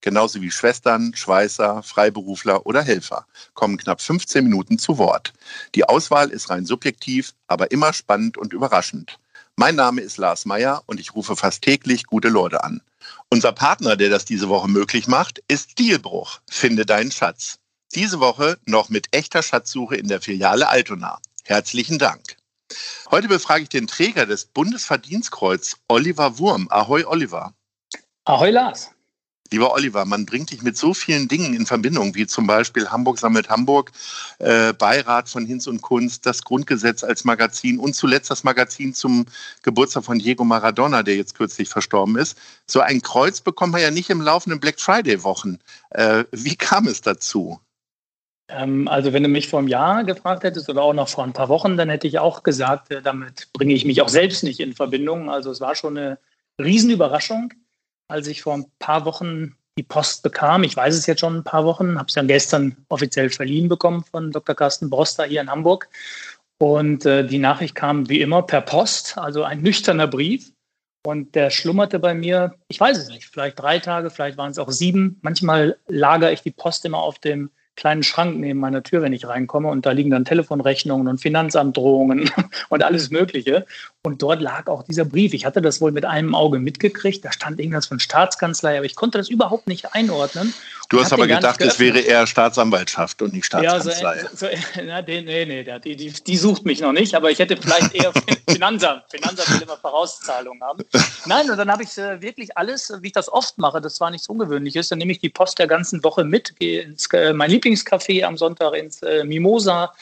genauso wie Schwestern, Schweißer, Freiberufler oder Helfer, kommen knapp 15 Minuten zu Wort. Die Auswahl ist rein subjektiv, aber immer spannend und überraschend. Mein Name ist Lars Meyer und ich rufe fast täglich gute Leute an. Unser Partner, der das diese Woche möglich macht, ist Stilbruch. Finde deinen Schatz. Diese Woche noch mit echter Schatzsuche in der Filiale Altona. Herzlichen Dank. Heute befrage ich den Träger des Bundesverdienstkreuz, Oliver Wurm. Ahoi, Oliver. Ahoi, Lars. Lieber Oliver, man bringt dich mit so vielen Dingen in Verbindung, wie zum Beispiel Hamburg sammelt Hamburg, äh, Beirat von Hinz und Kunst, das Grundgesetz als Magazin und zuletzt das Magazin zum Geburtstag von Diego Maradona, der jetzt kürzlich verstorben ist. So ein Kreuz bekommt man ja nicht im laufenden Black Friday-Wochen. Äh, wie kam es dazu? Ähm, also wenn du mich vor einem Jahr gefragt hättest oder auch noch vor ein paar Wochen, dann hätte ich auch gesagt, äh, damit bringe ich mich auch selbst nicht in Verbindung. Also es war schon eine Riesenüberraschung, als ich vor ein paar Wochen die Post bekam. Ich weiß es jetzt schon ein paar Wochen, habe es ja gestern offiziell verliehen bekommen von Dr. Carsten Broster hier in Hamburg. Und äh, die Nachricht kam wie immer per Post, also ein nüchterner Brief. Und der schlummerte bei mir, ich weiß es nicht, vielleicht drei Tage, vielleicht waren es auch sieben. Manchmal lagere ich die Post immer auf dem kleinen Schrank neben meiner Tür, wenn ich reinkomme. Und da liegen dann Telefonrechnungen und Finanzamtdrohungen und alles Mögliche. Und dort lag auch dieser Brief. Ich hatte das wohl mit einem Auge mitgekriegt. Da stand irgendwas von Staatskanzlei, aber ich konnte das überhaupt nicht einordnen. Du hast aber gedacht, es wäre eher Staatsanwaltschaft und nicht Staatskanzlei. Ja, so, so, na, nee, nee, die, die, die, sucht mich noch nicht, aber ich hätte vielleicht eher Finanzamt. Finanzamt will immer Vorauszahlungen haben. Nein, und dann habe ich äh, wirklich alles, wie ich das oft mache, das war nichts Ungewöhnliches, dann nehme ich die Post der ganzen Woche mit, gehe ins äh, mein Lieblingscafé am Sonntag ins äh, Mimosa,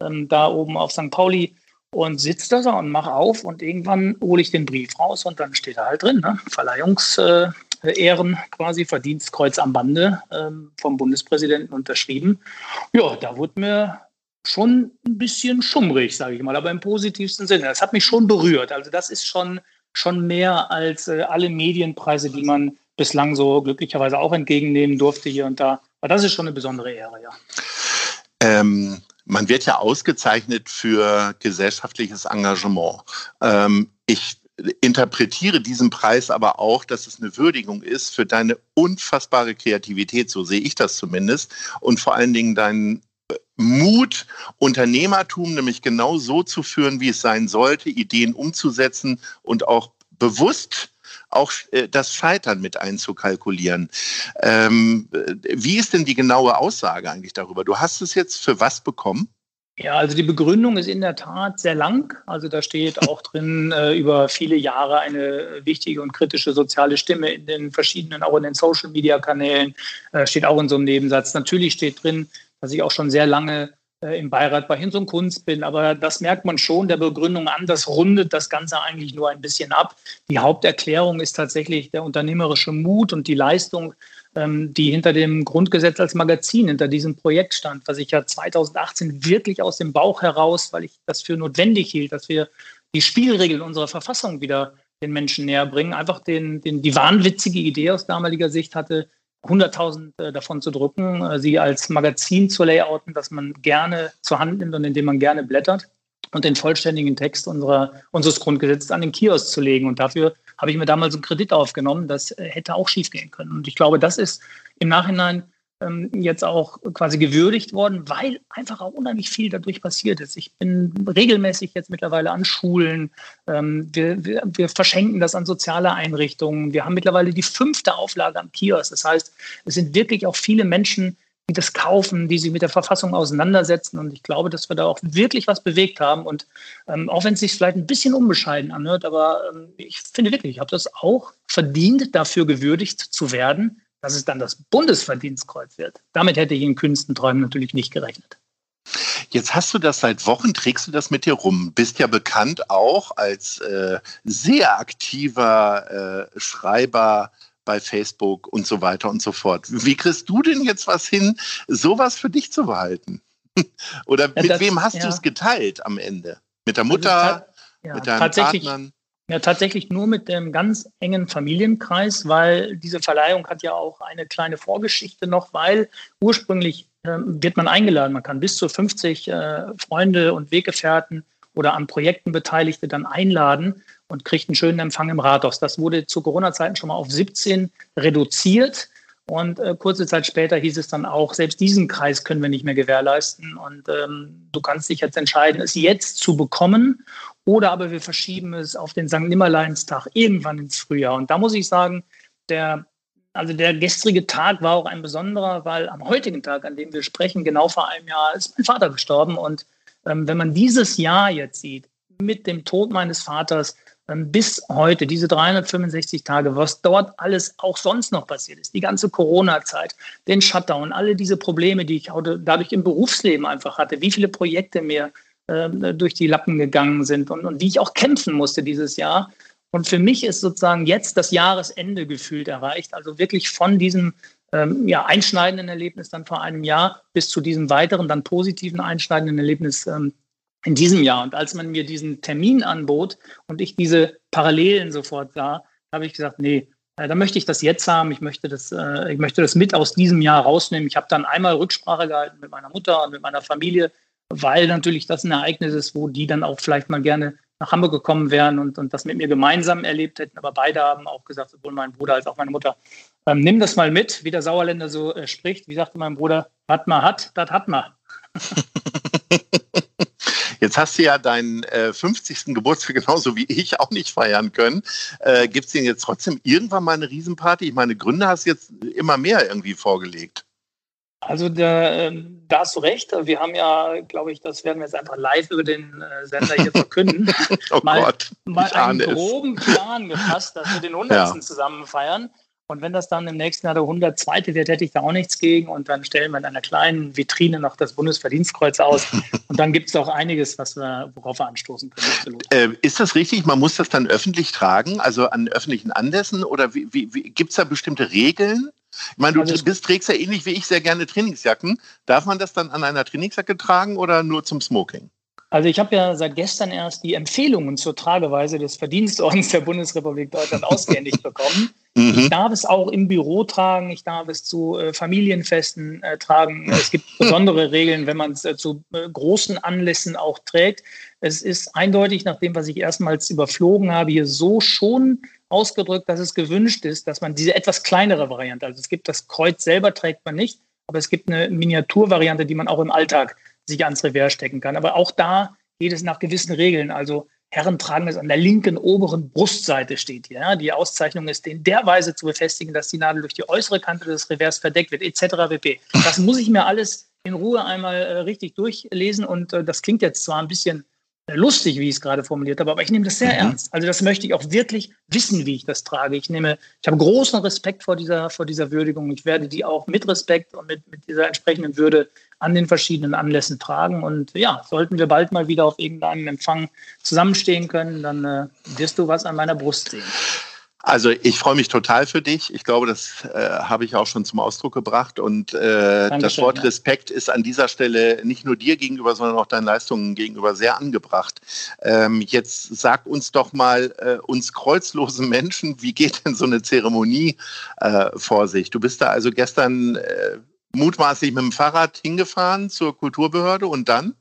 ähm, da oben auf St. Pauli und sitze da und mache auf und irgendwann hole ich den Brief raus und dann steht da halt drin, ne? Verleihungs... Äh, Ehren quasi, Verdienstkreuz am Bande ähm, vom Bundespräsidenten unterschrieben. Ja, da wurde mir schon ein bisschen schummrig, sage ich mal, aber im positivsten Sinne. Das hat mich schon berührt. Also das ist schon, schon mehr als äh, alle Medienpreise, die man bislang so glücklicherweise auch entgegennehmen durfte hier und da. Aber das ist schon eine besondere Ehre, ja. Ähm, man wird ja ausgezeichnet für gesellschaftliches Engagement. Ähm, ich interpretiere diesen Preis aber auch, dass es eine Würdigung ist für deine unfassbare Kreativität, so sehe ich das zumindest, und vor allen Dingen deinen Mut, Unternehmertum nämlich genau so zu führen, wie es sein sollte, Ideen umzusetzen und auch bewusst auch äh, das Scheitern mit einzukalkulieren. Ähm, äh, wie ist denn die genaue Aussage eigentlich darüber? Du hast es jetzt für was bekommen? Ja, also die Begründung ist in der Tat sehr lang. Also da steht auch drin äh, über viele Jahre eine wichtige und kritische soziale Stimme in den verschiedenen, auch in den Social-Media-Kanälen, äh, steht auch in so einem Nebensatz. Natürlich steht drin, dass ich auch schon sehr lange äh, im Beirat bei Hinz und Kunst bin. Aber das merkt man schon der Begründung an. Das rundet das Ganze eigentlich nur ein bisschen ab. Die Haupterklärung ist tatsächlich der unternehmerische Mut und die Leistung ähm, die hinter dem Grundgesetz als Magazin, hinter diesem Projekt stand, was ich ja 2018 wirklich aus dem Bauch heraus, weil ich das für notwendig hielt, dass wir die Spielregeln unserer Verfassung wieder den Menschen näher bringen, einfach den, den, die wahnwitzige Idee aus damaliger Sicht hatte, 100.000 äh, davon zu drucken, äh, sie als Magazin zu layouten, das man gerne zur Hand nimmt und in dem man gerne blättert und den vollständigen Text unserer, unseres Grundgesetzes an den Kiosk zu legen. Und dafür habe ich mir damals einen Kredit aufgenommen. Das äh, hätte auch schiefgehen können. Und ich glaube, das ist im Nachhinein jetzt auch quasi gewürdigt worden, weil einfach auch unheimlich viel dadurch passiert ist. Ich bin regelmäßig jetzt mittlerweile an Schulen. Ähm, wir, wir, wir verschenken das an soziale Einrichtungen. Wir haben mittlerweile die fünfte Auflage am Kiosk. Das heißt, es sind wirklich auch viele Menschen, die das kaufen, die sich mit der Verfassung auseinandersetzen. Und ich glaube, dass wir da auch wirklich was bewegt haben. Und ähm, auch wenn es sich vielleicht ein bisschen unbescheiden anhört, aber ähm, ich finde wirklich, ich habe das auch verdient, dafür gewürdigt zu werden, dass es dann das Bundesverdienstkreuz wird. Damit hätte ich in Künstenträumen natürlich nicht gerechnet. Jetzt hast du das seit Wochen, trägst du das mit dir rum, bist ja bekannt auch als äh, sehr aktiver äh, Schreiber bei Facebook und so weiter und so fort. Wie kriegst du denn jetzt was hin, sowas für dich zu behalten? Oder mit das, wem hast ja. du es geteilt am Ende? Mit der also Mutter, ja, mit deinen Partnern? Ja, tatsächlich nur mit dem ganz engen Familienkreis, weil diese Verleihung hat ja auch eine kleine Vorgeschichte noch, weil ursprünglich äh, wird man eingeladen. Man kann bis zu 50 äh, Freunde und Weggefährten oder an Projekten Beteiligte dann einladen und kriegt einen schönen Empfang im Rathaus. Das wurde zu Corona-Zeiten schon mal auf 17 reduziert. Und äh, kurze Zeit später hieß es dann auch, selbst diesen Kreis können wir nicht mehr gewährleisten. Und ähm, du kannst dich jetzt entscheiden, es jetzt zu bekommen oder aber wir verschieben es auf den St. Nimmerleinstag irgendwann ins Frühjahr. Und da muss ich sagen, der, also der gestrige Tag war auch ein besonderer, weil am heutigen Tag, an dem wir sprechen, genau vor einem Jahr, ist mein Vater gestorben. Und ähm, wenn man dieses Jahr jetzt sieht, mit dem Tod meines Vaters, bis heute, diese 365 Tage, was dort alles auch sonst noch passiert ist, die ganze Corona-Zeit, den Shutdown, alle diese Probleme, die ich dadurch im Berufsleben einfach hatte, wie viele Projekte mir durch die Lappen gegangen sind und, und wie ich auch kämpfen musste dieses Jahr. Und für mich ist sozusagen jetzt das Jahresende gefühlt erreicht, also wirklich von diesem ähm, ja, einschneidenden Erlebnis dann vor einem Jahr bis zu diesem weiteren, dann positiven einschneidenden Erlebnis ähm, in diesem Jahr. Und als man mir diesen Termin anbot und ich diese Parallelen sofort sah, habe ich gesagt, nee, äh, da möchte ich das jetzt haben. Ich möchte das, äh, ich möchte das mit aus diesem Jahr rausnehmen. Ich habe dann einmal Rücksprache gehalten mit meiner Mutter und mit meiner Familie, weil natürlich das ein Ereignis ist, wo die dann auch vielleicht mal gerne nach Hamburg gekommen wären und, und das mit mir gemeinsam erlebt hätten. Aber beide haben auch gesagt, sowohl mein Bruder als auch meine Mutter, ähm, nimm das mal mit, wie der Sauerländer so äh, spricht. Wie sagte mein Bruder, was man hat, das hat man. Jetzt hast du ja deinen äh, 50. Geburtstag genauso wie ich auch nicht feiern können. Äh, Gibt es denn jetzt trotzdem irgendwann mal eine Riesenparty? Ich meine, Gründe hast du jetzt immer mehr irgendwie vorgelegt. Also da, ähm, da, hast du recht. Wir haben ja, glaube ich, das werden wir jetzt einfach live über den äh, Sender hier verkünden. oh mal, Gott, mal einen groben Plan gefasst, dass wir den 100. Ja. zusammen feiern. Und wenn das dann im nächsten Jahr der 102. wird, hätte ich da auch nichts gegen. Und dann stellen wir in einer kleinen Vitrine noch das Bundesverdienstkreuz aus. Und dann gibt es auch einiges, was wir, worauf wir anstoßen können. Äh, ist das richtig? Man muss das dann öffentlich tragen, also an öffentlichen Anlässen? Oder wie, wie, wie gibt es da bestimmte Regeln? Ich meine, du also bist, trägst ja ähnlich wie ich sehr gerne Trainingsjacken. Darf man das dann an einer Trainingsjacke tragen oder nur zum Smoking? Also ich habe ja seit gestern erst die Empfehlungen zur Trageweise des Verdienstordens der Bundesrepublik Deutschland ausgehändigt bekommen. Mhm. Ich darf es auch im Büro tragen, ich darf es zu äh, Familienfesten äh, tragen. Es gibt besondere Regeln, wenn man es äh, zu äh, großen Anlässen auch trägt. Es ist eindeutig, nach dem, was ich erstmals überflogen habe, hier so schon ausgedrückt, dass es gewünscht ist, dass man diese etwas kleinere Variante, also es gibt das Kreuz selber trägt man nicht, aber es gibt eine Miniaturvariante, die man auch im Alltag sich ans Revers stecken kann. Aber auch da geht es nach gewissen Regeln. Also Herren tragen es an der linken oberen Brustseite steht hier. Ja. Die Auszeichnung ist in der Weise zu befestigen, dass die Nadel durch die äußere Kante des Revers verdeckt wird, etc. pp. Das muss ich mir alles in Ruhe einmal äh, richtig durchlesen und äh, das klingt jetzt zwar ein bisschen lustig, wie ich es gerade formuliert habe, aber ich nehme das sehr mhm. ernst. Also das möchte ich auch wirklich wissen, wie ich das trage. Ich nehme, ich habe großen Respekt vor dieser, vor dieser Würdigung. Ich werde die auch mit Respekt und mit, mit dieser entsprechenden Würde an den verschiedenen Anlässen tragen. Und ja, sollten wir bald mal wieder auf irgendeinem Empfang zusammenstehen können, dann äh, wirst du was an meiner Brust sehen. Also ich freue mich total für dich. Ich glaube, das äh, habe ich auch schon zum Ausdruck gebracht. Und äh, das Wort ja. Respekt ist an dieser Stelle nicht nur dir gegenüber, sondern auch deinen Leistungen gegenüber sehr angebracht. Ähm, jetzt sag uns doch mal, äh, uns kreuzlosen Menschen, wie geht denn so eine Zeremonie äh, vor sich? Du bist da also gestern äh, mutmaßlich mit dem Fahrrad hingefahren zur Kulturbehörde und dann?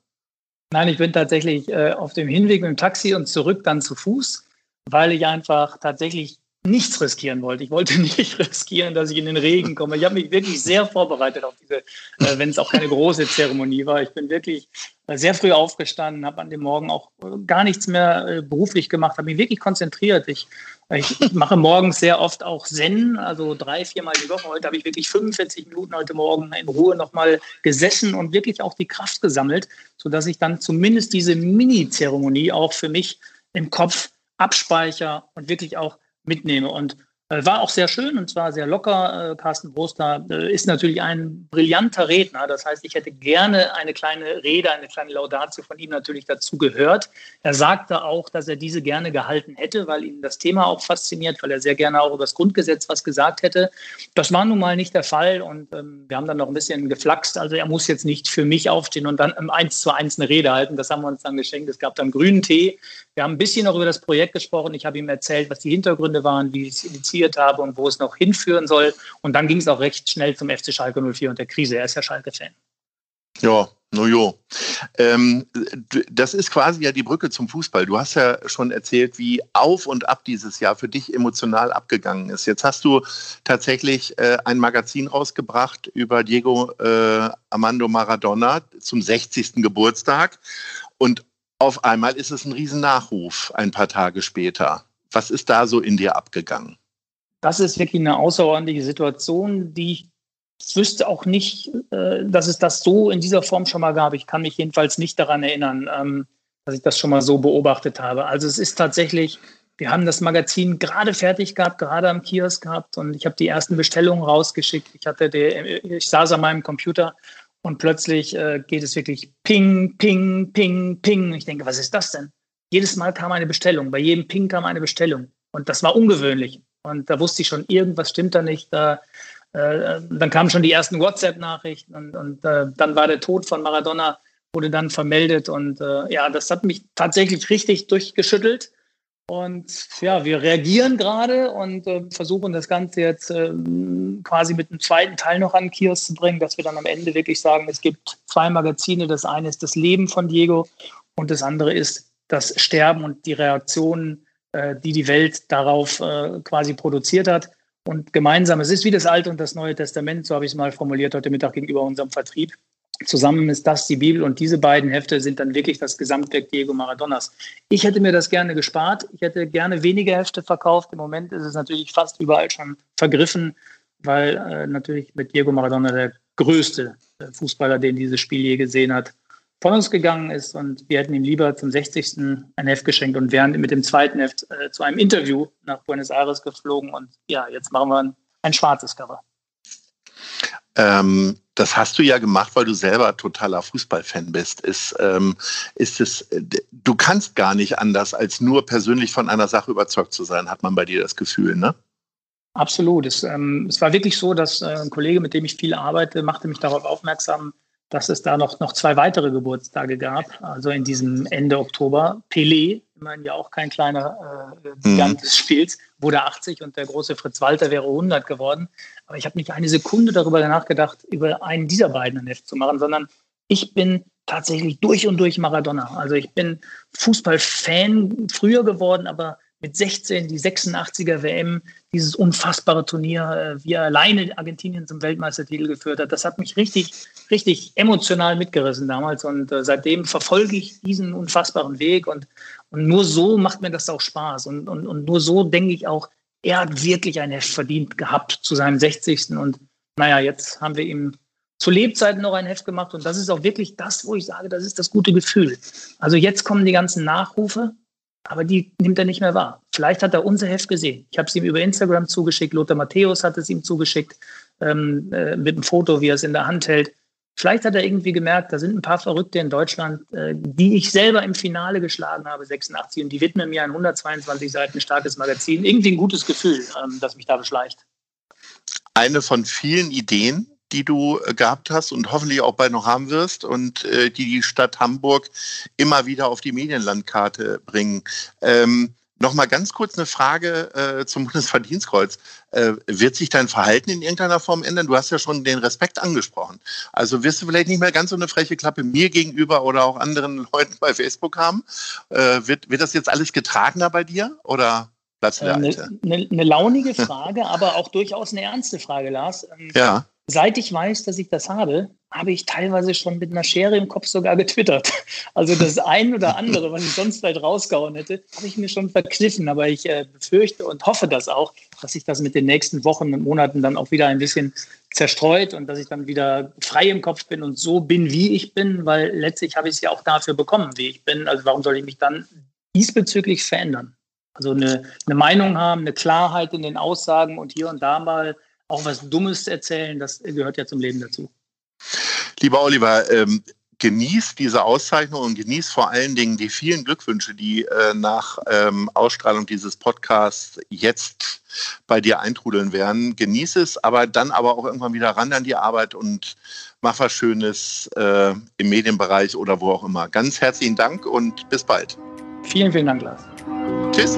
Nein, ich bin tatsächlich äh, auf dem Hinweg mit dem Taxi und zurück dann zu Fuß, weil ich einfach tatsächlich nichts riskieren wollte. Ich wollte nicht riskieren, dass ich in den Regen komme. Ich habe mich wirklich sehr vorbereitet auf diese, äh, wenn es auch keine große Zeremonie war. Ich bin wirklich äh, sehr früh aufgestanden, habe an dem Morgen auch äh, gar nichts mehr äh, beruflich gemacht, habe mich wirklich konzentriert. Ich, ich mache morgens sehr oft auch Zen, also drei, viermal die Woche. Heute habe ich wirklich 45 Minuten heute Morgen in Ruhe nochmal gesessen und wirklich auch die Kraft gesammelt, sodass ich dann zumindest diese Mini-Zeremonie auch für mich im Kopf abspeichere und wirklich auch mitnehme. Und war auch sehr schön und zwar sehr locker. Äh, Carsten Broster äh, ist natürlich ein brillanter Redner. Das heißt, ich hätte gerne eine kleine Rede, eine kleine Laudatio von ihm natürlich dazu gehört. Er sagte auch, dass er diese gerne gehalten hätte, weil ihn das Thema auch fasziniert, weil er sehr gerne auch über das Grundgesetz was gesagt hätte. Das war nun mal nicht der Fall und ähm, wir haben dann noch ein bisschen geflaxt. Also er muss jetzt nicht für mich aufstehen und dann im Eins zu eins eine Rede halten. Das haben wir uns dann geschenkt. Es gab dann grünen Tee. Wir haben ein bisschen noch über das Projekt gesprochen. Ich habe ihm erzählt, was die Hintergründe waren, wie es initiiert skizziert habe und wo es noch hinführen soll. Und dann ging es auch recht schnell zum FC Schalke 04 und der Krise. Er ist ja Schalke-Fan. Ja, no jo. Ähm, das ist quasi ja die Brücke zum Fußball. Du hast ja schon erzählt, wie auf und ab dieses Jahr für dich emotional abgegangen ist. Jetzt hast du tatsächlich äh, ein Magazin rausgebracht über Diego äh, Armando Maradona zum 60. Geburtstag. Und auf einmal ist es ein Riesennachruf ein paar Tage später. Was ist da so in dir abgegangen? Das ist wirklich eine außerordentliche Situation, die ich wüsste auch nicht, äh, dass es das so in dieser Form schon mal gab. Ich kann mich jedenfalls nicht daran erinnern, ähm, dass ich das schon mal so beobachtet habe. Also es ist tatsächlich, wir haben das Magazin gerade fertig gehabt, gerade am Kiosk gehabt und ich habe die ersten Bestellungen rausgeschickt. Ich hatte die, ich saß an meinem Computer und plötzlich äh, geht es wirklich ping, ping, ping, ping. Ich denke, was ist das denn? Jedes Mal kam eine Bestellung, bei jedem Ping kam eine Bestellung. Und das war ungewöhnlich. Und da wusste ich schon, irgendwas stimmt da nicht. Da, äh, dann kamen schon die ersten WhatsApp-Nachrichten und, und äh, dann war der Tod von Maradona, wurde dann vermeldet. Und äh, ja, das hat mich tatsächlich richtig durchgeschüttelt. Und ja, wir reagieren gerade und äh, versuchen das Ganze jetzt äh, quasi mit einem zweiten Teil noch an Kiosk zu bringen, dass wir dann am Ende wirklich sagen, es gibt zwei Magazine. Das eine ist das Leben von Diego und das andere ist das Sterben und die Reaktionen äh, die die Welt darauf äh, quasi produziert hat. Und gemeinsam, es ist wie das Alte und das Neue Testament, so habe ich es mal formuliert heute Mittag gegenüber unserem Vertrieb. Zusammen ist das die Bibel und diese beiden Hefte sind dann wirklich das Gesamtwerk Diego Maradonas. Ich hätte mir das gerne gespart. Ich hätte gerne weniger Hefte verkauft. Im Moment ist es natürlich fast überall schon vergriffen, weil äh, natürlich mit Diego Maradona der größte äh, Fußballer, den dieses Spiel je gesehen hat, von uns gegangen ist und wir hätten ihm lieber zum 60. ein Heft geschenkt und wären mit dem zweiten Heft äh, zu einem Interview nach Buenos Aires geflogen und ja, jetzt machen wir ein, ein schwarzes Cover. Ähm, das hast du ja gemacht, weil du selber totaler Fußballfan bist. Ist, ähm, ist es, du kannst gar nicht anders, als nur persönlich von einer Sache überzeugt zu sein, hat man bei dir das Gefühl, ne? Absolut. Es, ähm, es war wirklich so, dass äh, ein Kollege, mit dem ich viel arbeite, machte mich darauf aufmerksam, dass es da noch, noch zwei weitere Geburtstage gab, also in diesem Ende Oktober. Pelé, immerhin ja auch kein kleiner äh, Gigant mhm. des Spiels, wurde 80 und der große Fritz Walter wäre 100 geworden. Aber ich habe nicht eine Sekunde darüber nachgedacht, über einen dieser beiden ein Heft zu machen, sondern ich bin tatsächlich durch und durch Maradona. Also ich bin Fußballfan früher geworden, aber mit 16 die 86er WM, dieses unfassbare Turnier, äh, wie er alleine Argentinien zum Weltmeistertitel geführt hat. Das hat mich richtig, richtig emotional mitgerissen damals und äh, seitdem verfolge ich diesen unfassbaren Weg und, und nur so macht mir das auch Spaß und, und, und nur so denke ich auch, er hat wirklich ein Heft verdient gehabt zu seinem 60. Und naja, jetzt haben wir ihm zu Lebzeiten noch ein Heft gemacht und das ist auch wirklich das, wo ich sage, das ist das gute Gefühl. Also jetzt kommen die ganzen Nachrufe aber die nimmt er nicht mehr wahr. Vielleicht hat er unser Heft gesehen. Ich habe es ihm über Instagram zugeschickt, Lothar Matthäus hat es ihm zugeschickt, ähm, äh, mit einem Foto, wie er es in der Hand hält. Vielleicht hat er irgendwie gemerkt, da sind ein paar Verrückte in Deutschland, äh, die ich selber im Finale geschlagen habe, 86, und die widmen mir ein 122 Seiten starkes Magazin. Irgendwie ein gutes Gefühl, ähm, das mich da beschleicht. Eine von vielen Ideen, die du äh, gehabt hast und hoffentlich auch bald noch haben wirst und äh, die die Stadt Hamburg immer wieder auf die Medienlandkarte bringen. Ähm, Nochmal ganz kurz eine Frage äh, zum Bundesverdienstkreuz. Äh, wird sich dein Verhalten in irgendeiner Form ändern? Du hast ja schon den Respekt angesprochen. Also wirst du vielleicht nicht mehr ganz so eine freche Klappe mir gegenüber oder auch anderen Leuten bei Facebook haben? Äh, wird, wird das jetzt alles getragener bei dir oder bleibst du der eine, Alte? Eine, eine launige Frage, aber auch durchaus eine ernste Frage, Lars. Ähm, ja seit ich weiß, dass ich das habe, habe ich teilweise schon mit einer Schere im Kopf sogar getwittert. Also das ein oder andere, was ich sonst vielleicht rausgehauen hätte, habe ich mir schon verkniffen. Aber ich äh, befürchte und hoffe das auch, dass sich das mit den nächsten Wochen und Monaten dann auch wieder ein bisschen zerstreut und dass ich dann wieder frei im Kopf bin und so bin, wie ich bin, weil letztlich habe ich es ja auch dafür bekommen, wie ich bin. Also warum soll ich mich dann diesbezüglich verändern? Also eine, eine Meinung haben, eine Klarheit in den Aussagen und hier und da mal auch was Dummes erzählen, das gehört ja zum Leben dazu. Lieber Oliver, ähm, genießt diese Auszeichnung und genießt vor allen Dingen die vielen Glückwünsche, die äh, nach ähm, Ausstrahlung dieses Podcasts jetzt bei dir eintrudeln werden. Genieß es, aber dann aber auch irgendwann wieder ran an die Arbeit und mach was Schönes äh, im Medienbereich oder wo auch immer. Ganz herzlichen Dank und bis bald. Vielen, vielen Dank, Lars. Tschüss.